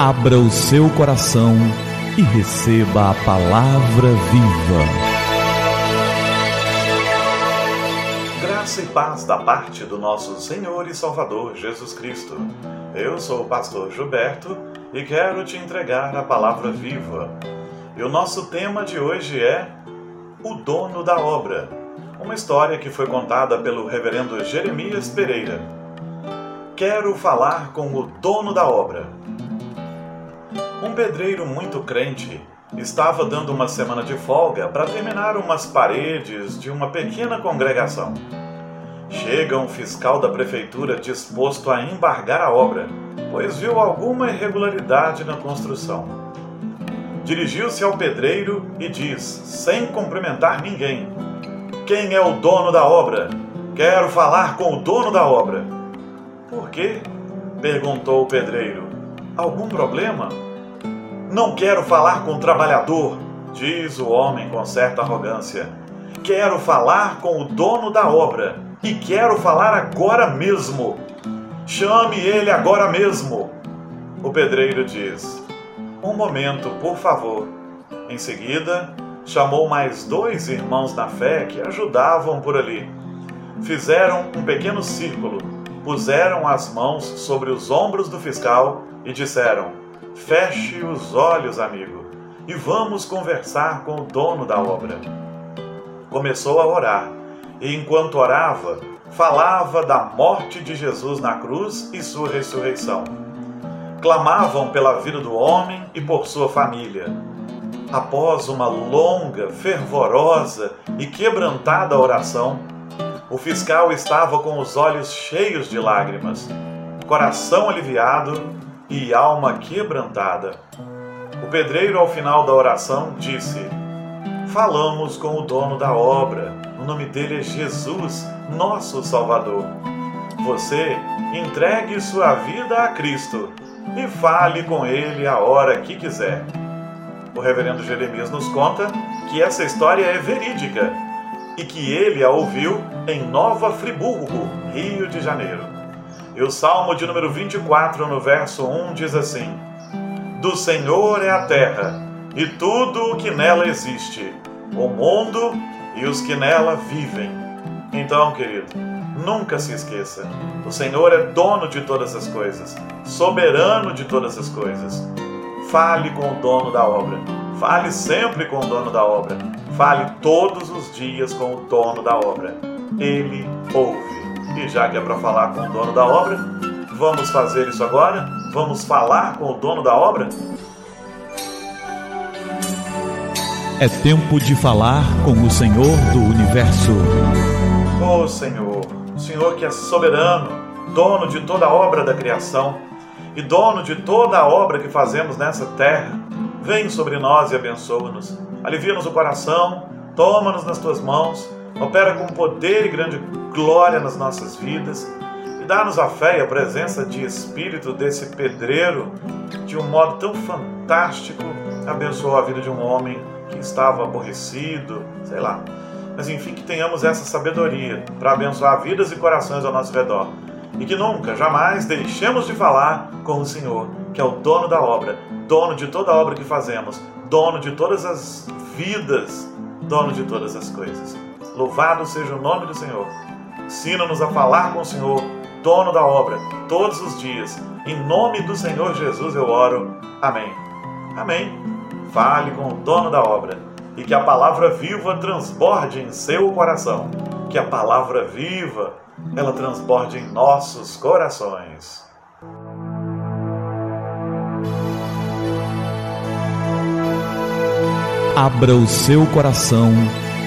Abra o seu coração e receba a palavra viva. Graça e paz da parte do nosso Senhor e Salvador Jesus Cristo. Eu sou o pastor Gilberto e quero te entregar a palavra viva. E o nosso tema de hoje é O Dono da Obra, uma história que foi contada pelo reverendo Jeremias Pereira. Quero falar com o dono da obra. Um pedreiro muito crente estava dando uma semana de folga para terminar umas paredes de uma pequena congregação. Chega um fiscal da prefeitura disposto a embargar a obra, pois viu alguma irregularidade na construção. Dirigiu-se ao pedreiro e diz, sem cumprimentar ninguém: Quem é o dono da obra? Quero falar com o dono da obra. Por quê? perguntou o pedreiro. Algum problema? Não quero falar com o trabalhador, diz o homem com certa arrogância. Quero falar com o dono da obra e quero falar agora mesmo. Chame ele agora mesmo. O pedreiro diz: Um momento, por favor. Em seguida, chamou mais dois irmãos na fé que ajudavam por ali. Fizeram um pequeno círculo, puseram as mãos sobre os ombros do fiscal e disseram: Feche os olhos, amigo, e vamos conversar com o dono da obra. Começou a orar, e enquanto orava, falava da morte de Jesus na cruz e sua ressurreição. Clamavam pela vida do homem e por sua família. Após uma longa, fervorosa e quebrantada oração, o fiscal estava com os olhos cheios de lágrimas, coração aliviado e alma quebrantada. O pedreiro, ao final da oração, disse: Falamos com o dono da obra, o nome dele é Jesus, nosso Salvador. Você entregue sua vida a Cristo e fale com ele a hora que quiser. O reverendo Jeremias nos conta que essa história é verídica e que ele a ouviu em Nova Friburgo, Rio de Janeiro. E o Salmo de número 24, no verso 1, diz assim: Do Senhor é a terra e tudo o que nela existe, o mundo e os que nela vivem. Então, querido, nunca se esqueça: o Senhor é dono de todas as coisas, soberano de todas as coisas. Fale com o dono da obra. Fale sempre com o dono da obra. Fale todos os dias com o dono da obra. Ele ouve. E já que é para falar com o dono da obra, vamos fazer isso agora? Vamos falar com o dono da obra? É tempo de falar com o Senhor do universo. Ó oh, Senhor, o Senhor que é soberano, dono de toda a obra da criação e dono de toda a obra que fazemos nessa terra, vem sobre nós e abençoa-nos. Alivia-nos o coração, toma-nos nas tuas mãos opera com poder e grande glória nas nossas vidas e dá-nos a fé e a presença de espírito desse pedreiro de um modo tão fantástico. Abençoou a vida de um homem que estava aborrecido, sei lá. Mas enfim, que tenhamos essa sabedoria para abençoar vidas e corações ao nosso redor. E que nunca, jamais deixemos de falar com o Senhor, que é o dono da obra, dono de toda a obra que fazemos, dono de todas as vidas, dono de todas as coisas. Louvado seja o nome do Senhor. Ensina-nos a falar com o Senhor, dono da obra, todos os dias. Em nome do Senhor Jesus eu oro. Amém. Amém. Fale com o dono da obra e que a palavra viva transborde em seu coração. Que a palavra viva ela transborde em nossos corações. Abra o seu coração